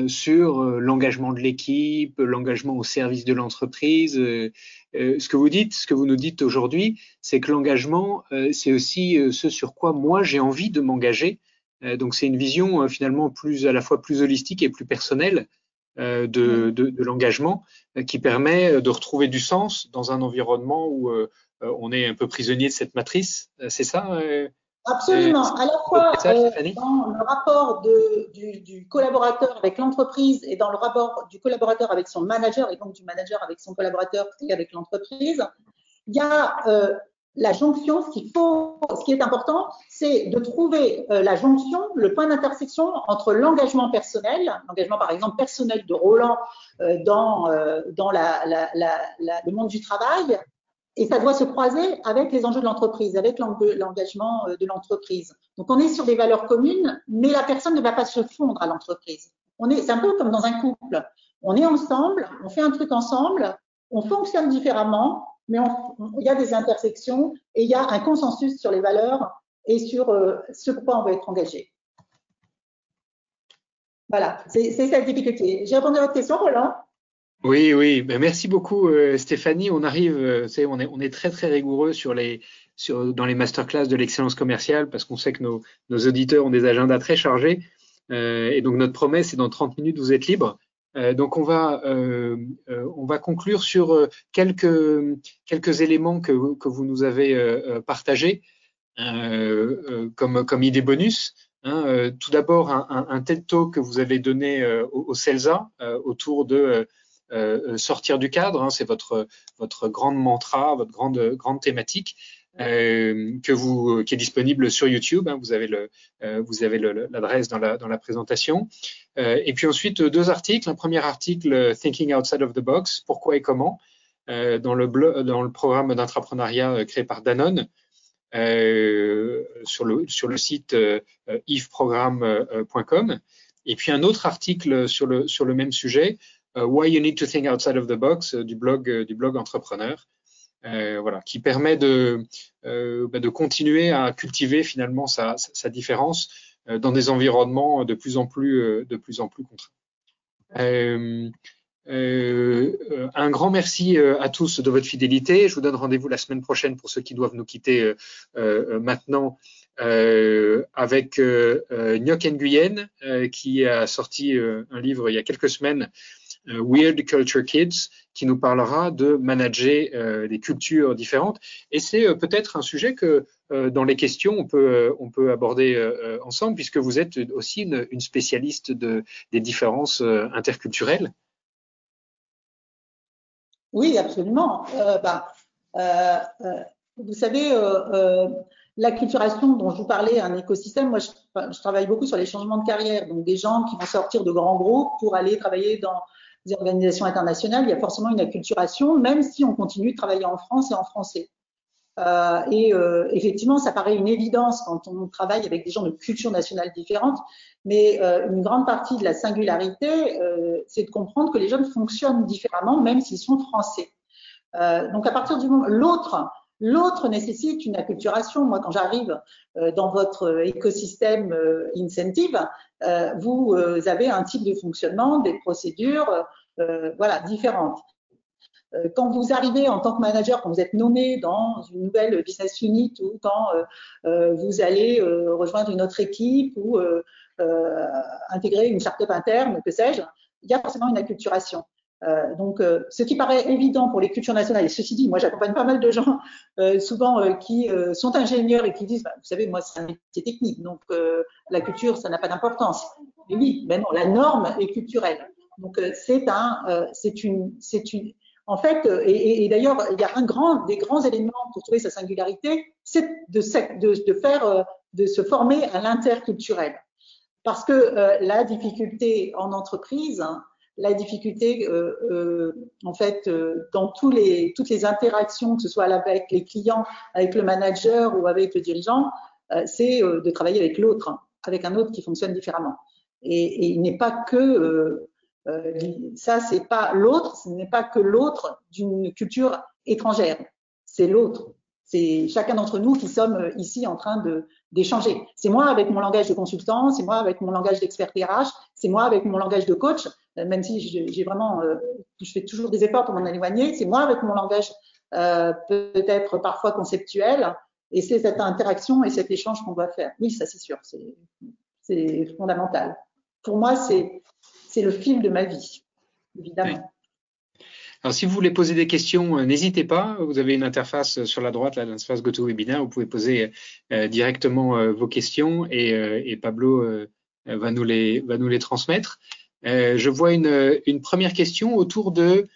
sur l'engagement de l'équipe, l'engagement au service de l'entreprise. Euh, ce que vous dites, ce que vous nous dites aujourd'hui, c'est que l'engagement, c'est aussi ce sur quoi moi j'ai envie de m'engager. donc c'est une vision finalement plus à la fois plus holistique et plus personnelle de, de, de l'engagement qui permet de retrouver du sens dans un environnement où on est un peu prisonnier de cette matrice. C'est ça Absolument. À la fois euh, dans le rapport de, du, du, collaborateur avec l'entreprise et dans le rapport du collaborateur avec son manager et donc du manager avec son collaborateur et avec l'entreprise, il y a euh, la jonction. Ce qu'il faut, ce qui est important, c'est de trouver euh, la jonction, le point d'intersection entre l'engagement personnel, l'engagement par exemple personnel de Roland dans dans la, la, la, le monde du travail et ça doit se croiser avec les enjeux de l'entreprise, avec l'engagement euh, de l'entreprise. Donc on est sur des valeurs communes, mais la personne ne va pas se fondre à l'entreprise. On est, c'est un peu comme dans un couple. On est ensemble, on fait un truc ensemble, on fonctionne différemment, mais il y a des intersections et il y a un consensus sur les valeurs et sur euh, ce pourquoi on va être engagé. Voilà, c'est cette difficulté. J'ai répondu à votre question, Roland? Oui, oui. Ben, merci beaucoup, euh, Stéphanie. On arrive, euh, on, est, on est très très rigoureux sur les, sur, dans les masterclass de l'excellence commerciale parce qu'on sait que nos, auditeurs ont des agendas très chargés. Euh, et donc notre promesse, c'est dans 30 minutes, vous êtes libre. Euh, donc on va, on va conclure sur quelques, éléments que, que vous nous avez partagés comme, comme idée bonus. Hein, tout d'abord, un, un, un, TED Talk que vous avez donné au, au CELSA autour de euh, sortir du cadre. Hein, c'est votre votre grande mantra, votre grande grande thématique. Euh, que vous, qui est disponible sur YouTube. Hein, vous avez le, euh, vous avez l'adresse dans la dans la présentation. Euh, et puis ensuite deux articles. Un premier article Thinking Outside of the Box, pourquoi et comment, euh, dans le blog, dans le programme d'entrepreneuriat créé par Danone. sur le sur le site ifprogramme.com et puis un autre article sur le sur le même sujet euh, Why You Need to Think Outside of the Box euh, du blog euh, du blog entrepreneur. voilà, qui permet de, bah, de continuer à cultiver finalement sa, différence dans des environnements de plus en plus, de plus en plus contraints. un grand merci à tous de votre fidélité. Je vous donne rendez-vous la semaine prochaine pour ceux qui doivent nous quitter maintenant avec Nyok Nguyen qui a sorti un livre il y a quelques semaines euh, Weird Culture Kids, qui nous parlera de manager euh, des cultures différentes. Et c'est euh, peut-être un sujet que dans les questions on peut on peut aborder ensemble, puisque vous êtes aussi une, spécialiste de, des différences interculturelles. Oui, absolument. Bah, vous savez, l'acculturation dont je vous parlais, un écosystème, moi je, je, travaille beaucoup sur les changements de carrière, donc des gens qui vont sortir de grands groupes pour aller travailler dans des organisations internationales, il y a forcément une acculturation, même si on continue de travailler en France et en français. Euh, et euh, effectivement, ça paraît une évidence quand on travaille avec des gens de cultures nationales différentes, mais euh, une grande partie de la singularité, c'est de comprendre que les jeunes fonctionnent différemment, même s'ils sont français. Donc à partir du moment, l'autre, l'autre nécessite une acculturation. Moi, quand j'arrive dans votre écosystème incentive, vous avez un type de fonctionnement, des procédures, euh, voilà, différentes. Euh, quand vous arrivez en tant que manager, quand vous êtes nommé dans une nouvelle business unit ou quand euh, vous allez rejoindre une autre équipe ou intégrer une startup interne, que sais-je, il y a forcément une acculturation. Donc, ce qui paraît évident pour les cultures nationales, et ceci dit, moi j'accompagne pas mal de gens, souvent qui sont ingénieurs et qui disent, bah, vous savez, moi c'est un métier technique, donc la culture ça n'a pas d'importance. Mais oui, mais non, la norme est culturelle. Donc euh, c'est un, euh, c'est une, c'est une, en fait, euh, et, d'ailleurs, il y a un grand, des grands éléments pour trouver sa singularité, c'est de, faire, de se former à l'interculturel. Parce que la difficulté en entreprise, hein, la difficulté, en fait, dans tous les, toutes les interactions, que ce soit avec les clients, avec le manager ou avec le dirigeant, c'est de travailler avec l'autre, hein, avec un autre qui fonctionne différemment. Et il n'est pas que euh, ça, c'est pas l'autre, ce n'est pas que l'autre d'une culture étrangère, c'est l'autre. C'est chacun d'entre nous qui sommes ici en train d'échanger. C'est moi avec mon langage de consultant, c'est moi avec mon langage d'expert RH, c'est moi avec mon langage de coach, euh, même si j'ai vraiment, euh, je fais toujours des efforts pour m'en éloigner, c'est moi avec mon langage euh, peut-être parfois conceptuel, et c'est cette interaction et cet échange qu'on doit faire. Oui, ça c'est sûr, c'est fondamental. Pour moi, c'est c'est le fil de ma vie, évidemment. Alors, si vous voulez poser des questions, euh, n'hésitez pas. Vous avez une interface sur la droite, l'interface GoToWebinar. Vous pouvez poser euh, directement euh, vos questions et, Pablo va, nous les, va nous les transmettre. je vois une, une, première question autour de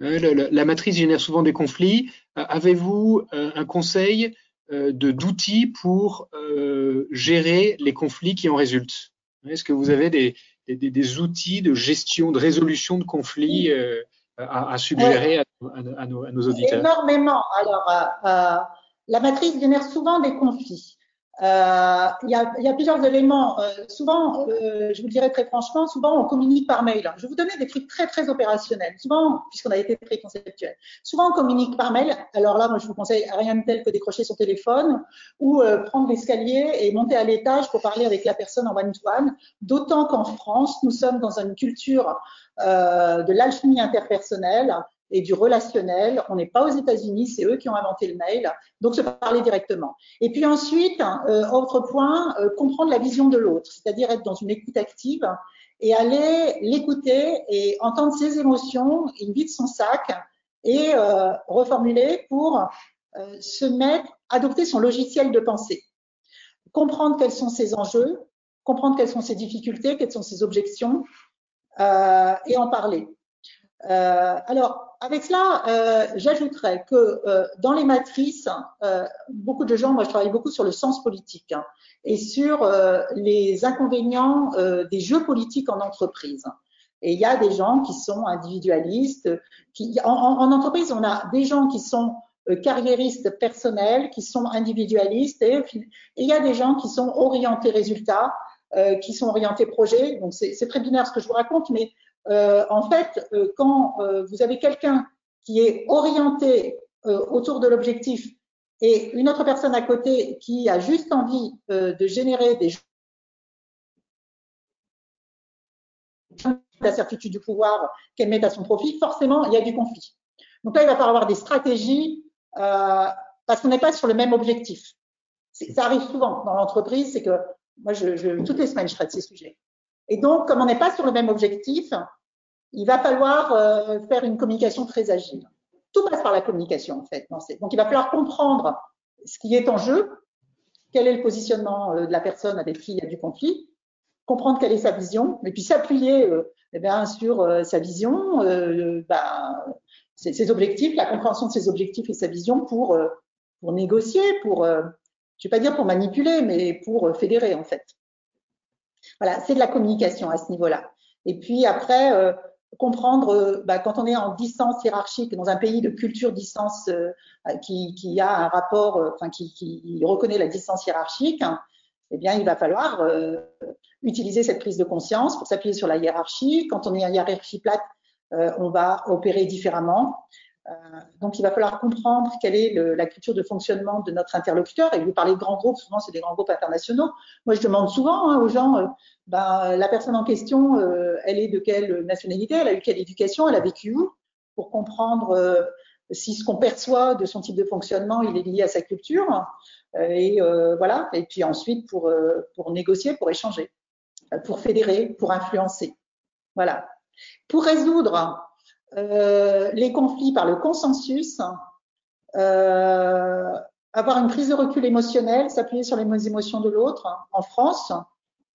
la, matrice génère souvent des conflits. Avez-vous un conseil d'outils pour euh, gérer les conflits qui en résultent Est-ce que vous avez des, des, des, outils de gestion, de résolution de conflits euh, à, à, suggérer à, à, nos, à, nos, auditeurs? Énormément. Alors, la matrice génère souvent des conflits. Euh, il, y a, y a, plusieurs éléments. Euh, souvent, euh, je vous le dirais très franchement, souvent on communique par mail. Je vais vous donner des trucs très très opérationnels. Souvent, puisqu'on a été très conceptuel, souvent on communique par mail. Alors là, moi je vous conseille rien de tel que décrocher son téléphone ou euh, prendre l'escalier et monter à l'étage pour parler avec la personne en one-to-one. D'autant qu'en France, nous sommes dans une culture euh, de l'alchimie interpersonnelle et du relationnel. On n'est pas aux États-Unis, c'est eux qui ont inventé le mail, donc se parler directement. Et puis ensuite, euh, autre point, euh, comprendre la vision de l'autre, c'est-à-dire être dans une écoute active et aller l'écouter et entendre ses émotions, il vide son sac et euh, reformuler pour se mettre, adopter son logiciel de pensée, comprendre quels sont ses enjeux, comprendre quelles sont ses difficultés, quelles sont ses objections et en parler. Alors, avec cela, euh, j'ajouterais que euh, dans les matrices, euh, beaucoup de gens, moi je travaille beaucoup sur le sens politique hein, et sur les inconvénients des jeux politiques en entreprise. Et il y a des gens qui sont individualistes. Qui, en, en, entreprise, on a des gens qui sont carriéristes personnels, qui sont individualistes, et, et, il y a des gens qui sont orientés résultats, qui sont orientés projet. Donc c'est très binaire ce que je vous raconte, mais euh, en fait, euh, quand euh, vous avez quelqu'un qui est orienté autour de l'objectif et une autre personne à côté qui a juste envie de générer des la certitude du pouvoir qu'elle met à son profit, forcément, il y a du conflit. Donc là, il va falloir avoir des stratégies parce qu'on n'est pas sur le même objectif. Ça arrive souvent dans l'entreprise, c'est que moi, je, toutes les semaines, je traite ces sujets. Et donc, comme on n'est pas sur le même objectif, il va falloir euh, faire une communication très agile. Tout passe par la communication, en fait. Donc, il va falloir comprendre ce qui est en jeu, quel est le positionnement euh, de la personne avec qui il y a du conflit, comprendre quelle est sa vision, et puis s'appuyer euh, eh bien, sur euh, sa vision, bah, ses, objectifs, la compréhension de ses objectifs et sa vision pour, pour négocier, pour, je ne vais pas dire pour manipuler, mais pour fédérer en fait. Voilà, c'est de la communication à ce niveau-là. Et puis après, comprendre euh, bah, quand on est en distance hiérarchique dans un pays de culture distance euh, qui, qui, a un rapport, euh, enfin qui, qui, reconnaît la distance hiérarchique, hein, eh bien il va falloir utiliser cette prise de conscience pour s'appuyer sur la hiérarchie. Quand on est en hiérarchie plate, on va opérer différemment. Euh, donc, il va falloir comprendre quelle est le, la culture de fonctionnement de notre interlocuteur. Et vous parlez de grands groupes, souvent c'est des grands groupes internationaux. Moi, je demande souvent hein, aux gens, euh, ben, la personne en question, euh, elle est de quelle nationalité, elle a eu quelle éducation, elle a vécu où, pour comprendre si ce qu'on perçoit de son type de fonctionnement, il est lié à sa culture. et voilà. Et puis ensuite, pour, pour négocier, pour échanger, pour fédérer, pour influencer. Voilà. Pour résoudre euh, les conflits par le consensus, euh, avoir une prise de recul émotionnelle, s'appuyer sur les émotions de l'autre. En France,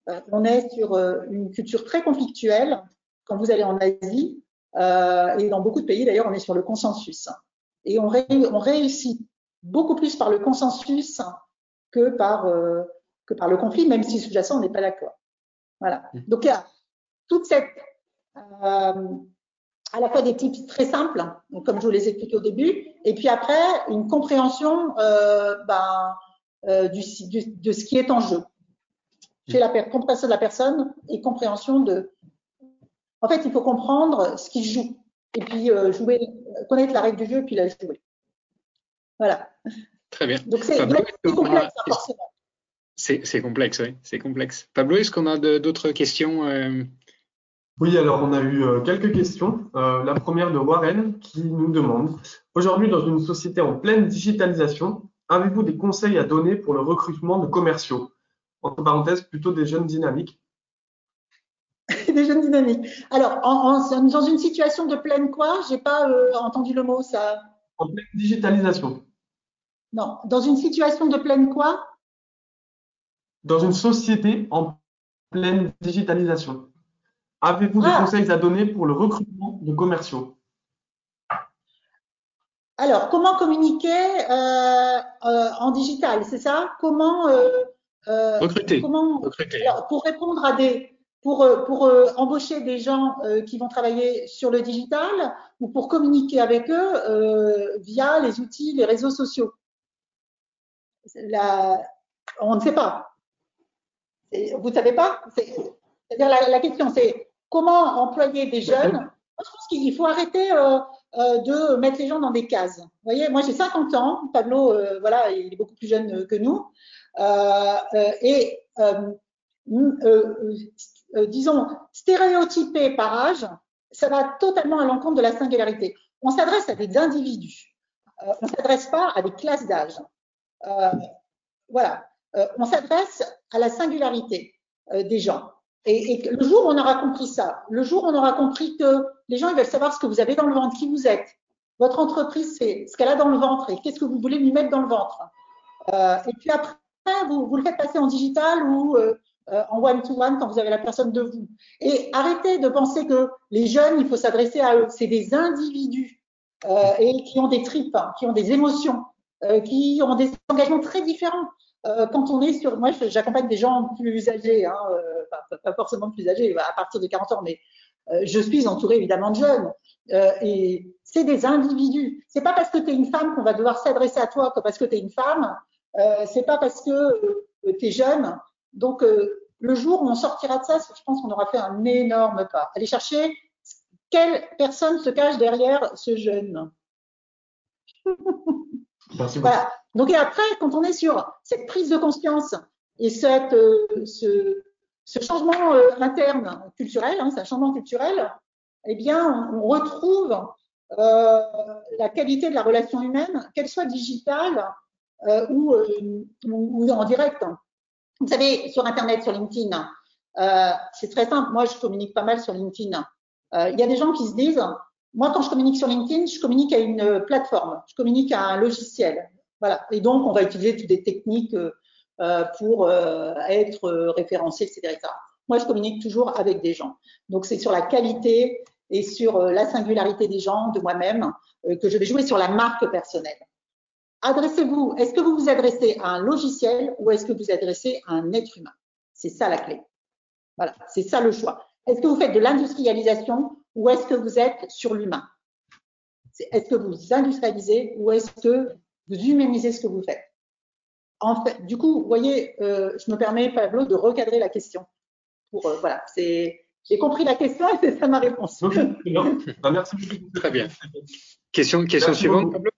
euh, on est sur une culture très conflictuelle. Quand vous allez en Asie, et dans beaucoup de pays d'ailleurs, on est sur le consensus. Et on, on réussit beaucoup plus par le consensus que par, que par le conflit, même si sous-jacent, on n'est pas d'accord. Voilà. Mmh. Donc, il y a toute cette à la fois des types très simples, donc comme je vous les expliqué au début, et puis après une compréhension euh, ben, euh, du, du, de ce qui est en jeu. Chez la compréhension de la personne et compréhension de. En fait, il faut comprendre ce qu'il joue et puis euh, jouer, connaître la règle du jeu et puis la jouer. Voilà. Très bien. Donc c'est complexe, hein, forcément. C'est complexe, oui, c'est complexe. Pablo, est-ce qu'on a d'autres questions oui, alors on a eu euh, quelques questions. Euh, la première de Warren qui nous demande Aujourd'hui, dans une société en pleine digitalisation, avez-vous des conseils à donner pour le recrutement de commerciaux? Entre parenthèses, plutôt des jeunes dynamiques. des jeunes dynamiques. Alors, dans une situation de pleine quoi? J'ai pas euh, entendu le mot ça. En pleine digitalisation. Non, dans une situation de pleine quoi? Dans une société en pleine digitalisation. Avez-vous des ah. conseils à donner pour le recrutement de commerciaux? Alors, comment communiquer euh, euh, en digital, c'est ça? Comment euh, recruter, comment, Pour répondre à des, pour, pour embaucher des gens qui vont travailler sur le digital ou pour communiquer avec eux via les outils, les réseaux sociaux? La, on ne sait pas. Vous ne savez pas? C'est-à-dire la, la question, c'est comment employer des jeunes Moi, je pense qu'il faut arrêter euh, euh, de mettre les gens dans des cases. Vous voyez, moi j'ai 50 ans, Pablo, euh, voilà, il est beaucoup plus jeune que nous, et disons stéréotypé par âge, ça va totalement à l'encontre de la singularité. On s'adresse à des individus, on ne s'adresse pas à des classes d'âge. voilà, on s'adresse à la singularité des gens. Et, le jour où on aura compris ça, le jour où on aura compris que les gens ils veulent savoir ce que vous avez dans le ventre, qui vous êtes, votre entreprise c'est ce qu'elle a dans le ventre et qu'est-ce que vous voulez lui mettre dans le ventre. Euh, et puis après, vous, vous, le faites passer en digital ou euh, euh en one-to-one quand vous avez la personne de vous. Et arrêtez de penser que les jeunes, il faut s'adresser à eux. C'est des individus qui ont des tripes, hein, qui ont des émotions, qui ont des engagements très différents. Euh, quand on est sur, moi, j'accompagne des gens plus âgés, hein, euh, pas, forcément plus âgés, à partir de 40 ans, mais euh, je suis entourée évidemment de jeunes. et c'est des individus. C'est pas parce que tu es une femme qu'on va devoir s'adresser à toi que parce que tu es une femme. c'est pas parce que tu es jeune. Donc, le jour où on sortira de ça, je pense qu'on aura fait un énorme pas. Aller chercher quelle personne se cache derrière ce jeune. voilà. Donc et après, quand on est sur cette prise de conscience et cette, euh, ce, changement interne culturel, hein, c'est un changement culturel, eh bien, on, retrouve la qualité de la relation humaine, qu'elle soit digitale ou, ou, en direct. Vous savez, sur Internet, sur LinkedIn, c'est très simple. Moi, je communique pas mal sur LinkedIn. Il y a des gens qui se disent, moi, quand je communique sur LinkedIn, je communique à une plateforme, je communique à un logiciel. Voilà. Et donc, on va utiliser toutes des techniques euh, pour euh, être référencé, etc., Moi, je communique toujours avec des gens. Donc, c'est sur la qualité et sur euh, la singularité des gens, de moi-même, que je vais jouer sur la marque personnelle. Adressez-vous, est-ce que vous vous adressez à un logiciel ou est-ce que vous vous adressez à un être humain? C'est ça la clé. Voilà, c'est ça le choix. Est-ce que vous faites de l'industrialisation ou est-ce que vous êtes sur l'humain? Est-ce que vous industrialisez ou est-ce que vous humanisez ce que vous faites en fait, du coup, vous voyez, euh, je me permets, Pablo, de recadrer la question. Pour, euh, voilà, c'est, j'ai compris la question et c'est ça ma réponse. Bah, merci beaucoup. Très bien. Question, question suivante, Pablo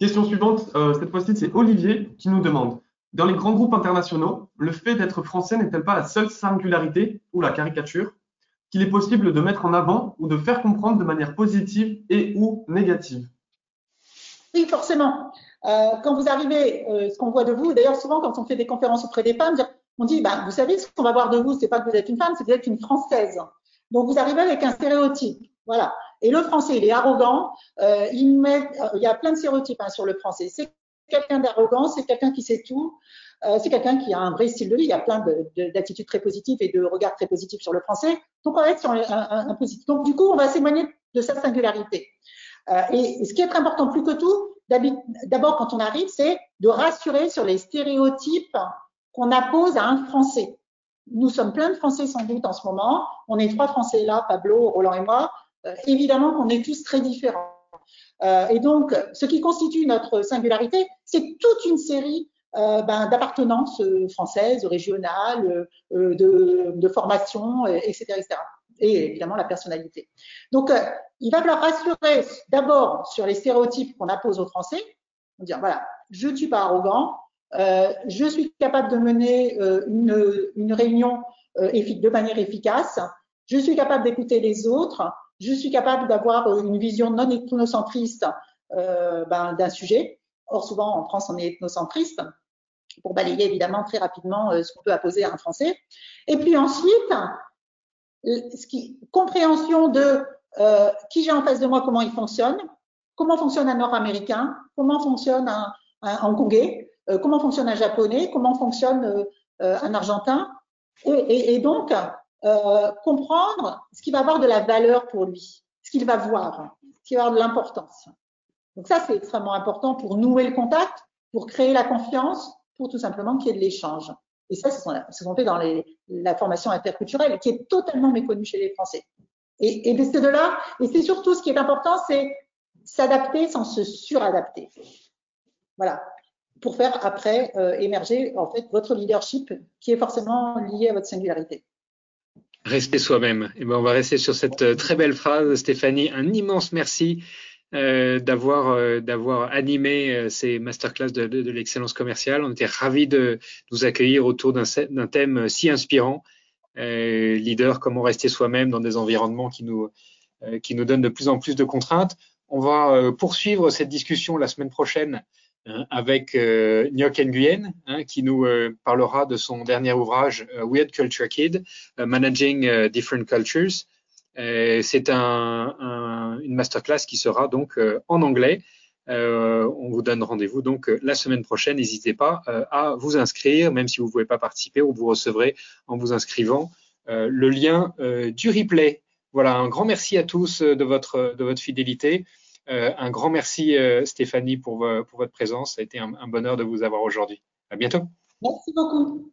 Question suivante, euh, cette fois-ci, c'est Olivier qui nous demande Dans les grands groupes internationaux, le fait d'être français n'est-elle pas la seule singularité ou la caricature qu'il est possible de mettre en avant ou de faire comprendre de manière positive et ou négative? Oui, forcément. Euh, quand vous arrivez, euh, ce qu'on voit de vous, d'ailleurs souvent quand on fait des conférences auprès des femmes, on dit, bah, vous savez, ce qu'on va voir de vous, c'est pas que vous êtes une femme, c'est que vous êtes une française. Donc vous arrivez avec un stéréotype, voilà. Et le français, il est arrogant. Euh, il, met, il y a plein de stéréotypes hein, sur le français. C'est quelqu'un d'arrogant, c'est quelqu'un qui sait tout, c'est quelqu'un qui a un vrai style de vie. Il y a plein d'attitudes très positives et de regards très positifs sur le français. Donc on va être sur un, un, un positif. Donc du coup, on va s'éloigner de sa singularité. Euh, et ce qui est très important plus que tout, d'abord quand on arrive, c'est de rassurer sur les stéréotypes qu'on appose à un Français. Nous sommes plein de Français sans doute en ce moment. On est trois Français là, Pablo, Roland et moi. Euh, évidemment qu'on est tous très différents. Euh, et donc, ce qui constitue notre singularité, c'est toute une série euh, ben, d'appartenances françaises, régionales, de, de formation, etc., etc. Et évidemment la personnalité. Donc, il va falloir rassurer d'abord sur les stéréotypes qu'on appose aux Français, dire voilà, je ne suis pas arrogant, euh, je suis capable de mener euh, une, réunion euh, de manière efficace, je suis capable d'écouter les autres, je suis capable d'avoir une vision non ethnocentriste ben, d'un sujet. Or, souvent en France, on est ethnocentriste pour balayer évidemment très rapidement ce qu'on peut apposer à un Français. Et puis ensuite, qui, compréhension de euh, qui j'ai en face de moi, comment il fonctionne, comment fonctionne un Nord-Américain, comment fonctionne un, un Hongkongais, euh, comment fonctionne un Japonais, comment fonctionne euh, euh un Argentin, et, et, et donc euh, comprendre ce qui va avoir de la valeur pour lui, ce qu'il va voir, ce qui va avoir de l'importance. Donc ça, c'est extrêmement important pour nouer le contact, pour créer la confiance, pour tout simplement qu'il y ait de l'échange. Et ça, ce qu'on fait dans la formation interculturelle, qui est totalement méconnue chez les Français. Et, et c'est de là, et c'est surtout ce qui est important, c'est s'adapter sans se suradapter. Voilà, pour faire après euh, émerger en fait votre leadership qui est forcément lié à votre singularité. Restez soi-même. Et ben on va rester sur cette euh, très belle phrase, Stéphanie. Un immense merci euh, d'avoir euh, d'avoir animé euh, ces masterclass de, de, l'excellence commerciale. On était ravis de vous accueillir autour d'un thème si inspirant. Leader, comment rester soi-même dans des environnements qui nous qui nous donnent de plus en plus de contraintes. On va poursuivre cette discussion la semaine prochaine avec euh, Nyok Nguyen, hein, qui nous parlera de son dernier ouvrage Weird Culture Kid, Managing Different Cultures. Euh, c'est un, un, une masterclass qui sera donc euh, en anglais. Euh, on vous donne rendez-vous donc la semaine prochaine. N'hésitez pas à vous inscrire, même si vous ne pouvez pas participer, ou vous recevrez en vous inscrivant le lien du replay. Voilà, un grand merci à tous de votre, de votre fidélité. un grand merci Stéphanie pour, pour votre présence. Ça a été un bonheur de vous avoir aujourd'hui. À bientôt. Merci beaucoup.